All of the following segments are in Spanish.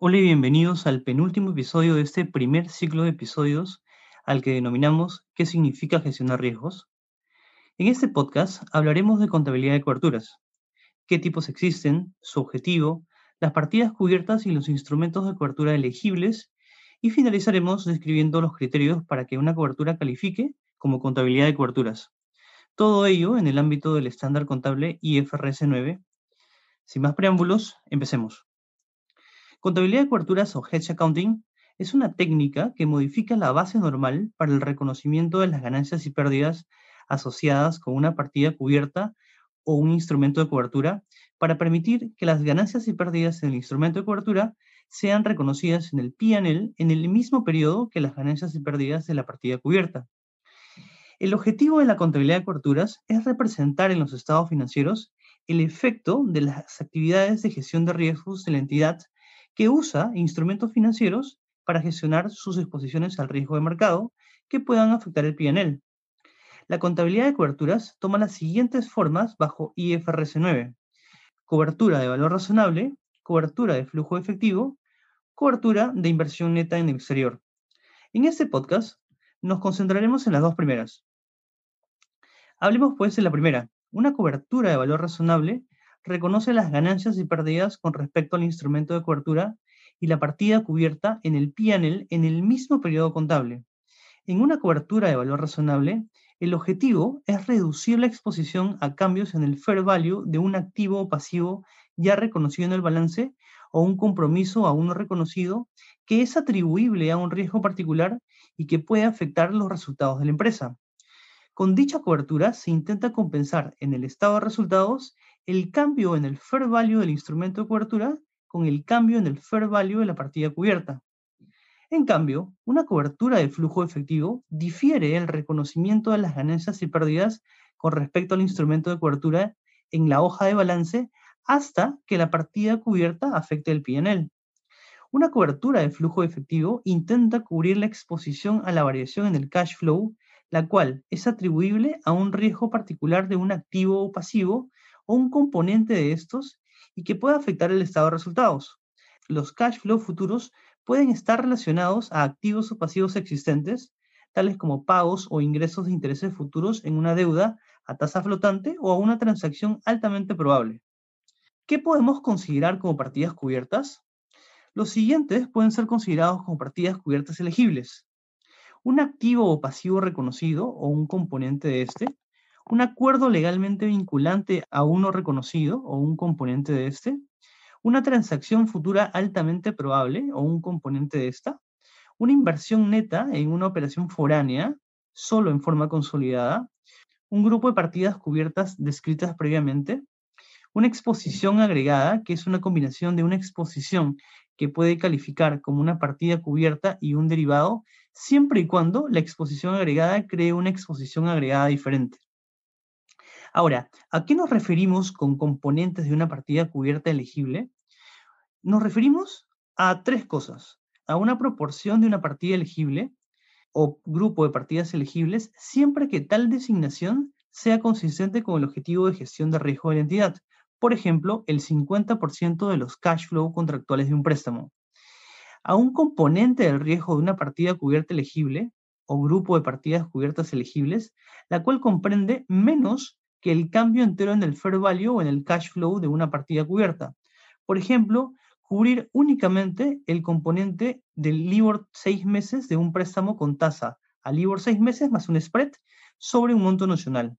Hola y bienvenidos al penúltimo episodio de este primer ciclo de episodios al que denominamos ¿Qué significa gestionar riesgos? En este podcast hablaremos de contabilidad de coberturas, qué tipos existen, su objetivo, las partidas cubiertas y los instrumentos de cobertura elegibles y finalizaremos describiendo los criterios para que una cobertura califique como contabilidad de coberturas. Todo ello en el ámbito del estándar contable IFRS 9. Sin más preámbulos, empecemos. Contabilidad de coberturas o hedge accounting es una técnica que modifica la base normal para el reconocimiento de las ganancias y pérdidas asociadas con una partida cubierta o un instrumento de cobertura para permitir que las ganancias y pérdidas en el instrumento de cobertura sean reconocidas en el P&L en el mismo periodo que las ganancias y pérdidas de la partida cubierta. El objetivo de la contabilidad de coberturas es representar en los estados financieros el efecto de las actividades de gestión de riesgos de la entidad que usa instrumentos financieros para gestionar sus exposiciones al riesgo de mercado que puedan afectar el PNL. La contabilidad de coberturas toma las siguientes formas bajo IFRS 9. Cobertura de valor razonable, cobertura de flujo efectivo, cobertura de inversión neta en el exterior. En este podcast nos concentraremos en las dos primeras. Hablemos pues de la primera. Una cobertura de valor razonable reconoce las ganancias y pérdidas con respecto al instrumento de cobertura y la partida cubierta en el PNL en el mismo periodo contable. En una cobertura de valor razonable, el objetivo es reducir la exposición a cambios en el fair value de un activo o pasivo ya reconocido en el balance o un compromiso aún no reconocido que es atribuible a un riesgo particular y que puede afectar los resultados de la empresa. Con dicha cobertura se intenta compensar en el estado de resultados el cambio en el fair value del instrumento de cobertura con el cambio en el fair value de la partida cubierta. En cambio, una cobertura de flujo efectivo difiere el reconocimiento de las ganancias y pérdidas con respecto al instrumento de cobertura en la hoja de balance hasta que la partida cubierta afecte el PNL. Una cobertura de flujo efectivo intenta cubrir la exposición a la variación en el cash flow, la cual es atribuible a un riesgo particular de un activo o pasivo o un componente de estos y que pueda afectar el estado de resultados. Los cash flow futuros pueden estar relacionados a activos o pasivos existentes, tales como pagos o ingresos de intereses futuros en una deuda a tasa flotante o a una transacción altamente probable. ¿Qué podemos considerar como partidas cubiertas? Los siguientes pueden ser considerados como partidas cubiertas elegibles. Un activo o pasivo reconocido o un componente de este, un acuerdo legalmente vinculante a uno reconocido o un componente de este, una transacción futura altamente probable o un componente de esta, una inversión neta en una operación foránea, solo en forma consolidada, un grupo de partidas cubiertas descritas previamente, una exposición agregada, que es una combinación de una exposición que puede calificar como una partida cubierta y un derivado, siempre y cuando la exposición agregada cree una exposición agregada diferente. Ahora, ¿a qué nos referimos con componentes de una partida cubierta elegible? Nos referimos a tres cosas. A una proporción de una partida elegible o grupo de partidas elegibles siempre que tal designación sea consistente con el objetivo de gestión de riesgo de la entidad. Por ejemplo, el 50% de los cash flow contractuales de un préstamo. A un componente del riesgo de una partida cubierta elegible o grupo de partidas cubiertas elegibles, la cual comprende menos que el cambio entero en el fair value o en el cash flow de una partida cubierta. Por ejemplo, cubrir únicamente el componente del LIBOR 6 meses de un préstamo con tasa a LIBOR 6 meses más un spread sobre un monto nacional.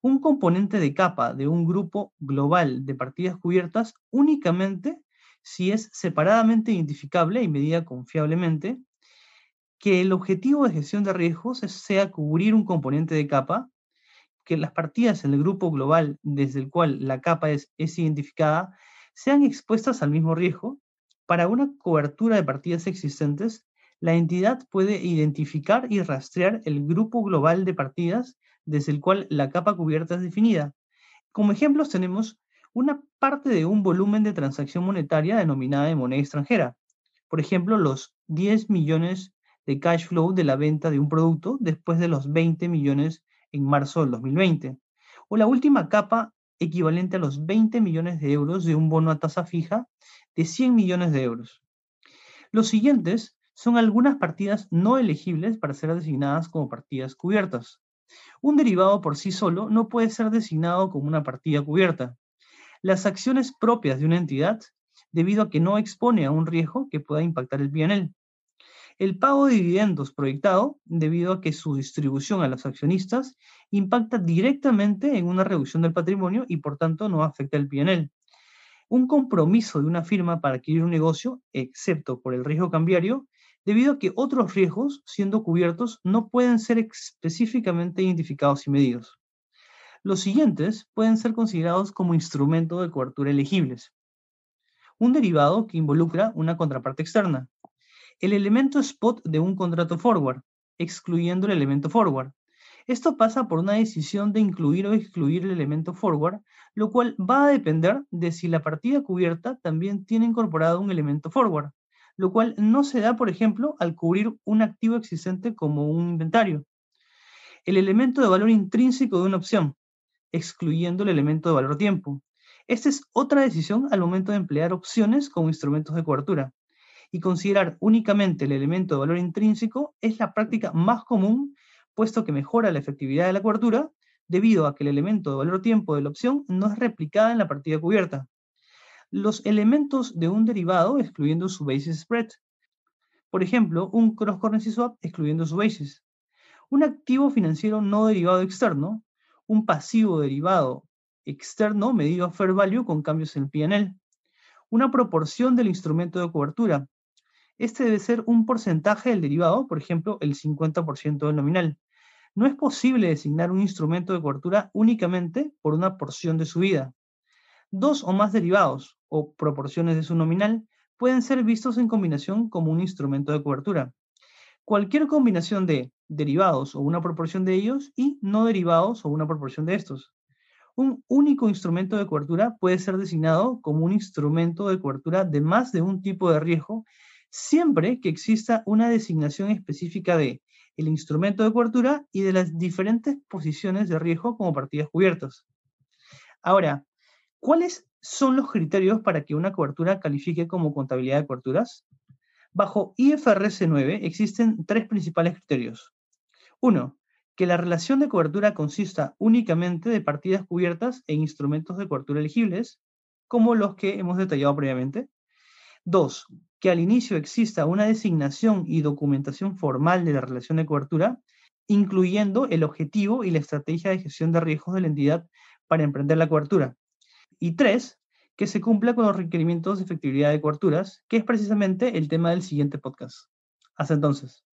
Un componente de capa de un grupo global de partidas cubiertas únicamente si es separadamente identificable y medida confiablemente, que el objetivo de gestión de riesgos sea cubrir un componente de capa que las partidas en el grupo global desde el cual la capa es, es identificada sean expuestas al mismo riesgo, para una cobertura de partidas existentes, la entidad puede identificar y rastrear el grupo global de partidas desde el cual la capa cubierta es definida. Como ejemplos tenemos una parte de un volumen de transacción monetaria denominada de moneda extranjera. Por ejemplo, los 10 millones de cash flow de la venta de un producto después de los 20 millones en marzo del 2020, o la última capa equivalente a los 20 millones de euros de un bono a tasa fija de 100 millones de euros. Los siguientes son algunas partidas no elegibles para ser designadas como partidas cubiertas. Un derivado por sí solo no puede ser designado como una partida cubierta. Las acciones propias de una entidad, debido a que no expone a un riesgo que pueda impactar el PNL. El pago de dividendos proyectado, debido a que su distribución a los accionistas impacta directamente en una reducción del patrimonio y por tanto no afecta el PNL un compromiso de una firma para adquirir un negocio, excepto por el riesgo cambiario, debido a que otros riesgos, siendo cubiertos, no pueden ser específicamente identificados y medidos. Los siguientes pueden ser considerados como instrumentos de cobertura elegibles. Un derivado que involucra una contraparte externa. El elemento spot de un contrato forward, excluyendo el elemento forward. Esto pasa por una decisión de incluir o excluir el elemento forward, lo cual va a depender de si la partida cubierta también tiene incorporado un elemento forward, lo cual no se da, por ejemplo, al cubrir un activo existente como un inventario. El elemento de valor intrínseco de una opción, excluyendo el elemento de valor tiempo. Esta es otra decisión al momento de emplear opciones como instrumentos de cobertura. Y considerar únicamente el elemento de valor intrínseco es la práctica más común puesto que mejora la efectividad de la cobertura debido a que el elemento de valor tiempo de la opción no es replicada en la partida cubierta. Los elementos de un derivado excluyendo su basis spread. Por ejemplo, un cross currency swap excluyendo su basis. Un activo financiero no derivado externo, un pasivo derivado externo medido a fair value con cambios en el PNL. Una proporción del instrumento de cobertura. Este debe ser un porcentaje del derivado, por ejemplo, el 50% del nominal no es posible designar un instrumento de cobertura únicamente por una porción de su vida. Dos o más derivados o proporciones de su nominal pueden ser vistos en combinación como un instrumento de cobertura. Cualquier combinación de derivados o una proporción de ellos y no derivados o una proporción de estos. Un único instrumento de cobertura puede ser designado como un instrumento de cobertura de más de un tipo de riesgo siempre que exista una designación específica de el instrumento de cobertura y de las diferentes posiciones de riesgo como partidas cubiertas. Ahora, ¿cuáles son los criterios para que una cobertura califique como contabilidad de coberturas? Bajo IFRS 9 existen tres principales criterios. Uno, que la relación de cobertura consista únicamente de partidas cubiertas e instrumentos de cobertura elegibles, como los que hemos detallado previamente. Dos, que al inicio exista una designación y documentación formal de la relación de cobertura, incluyendo el objetivo y la estrategia de gestión de riesgos de la entidad para emprender la cobertura. Y tres, que se cumpla con los requerimientos de efectividad de coberturas, que es precisamente el tema del siguiente podcast. Hasta entonces.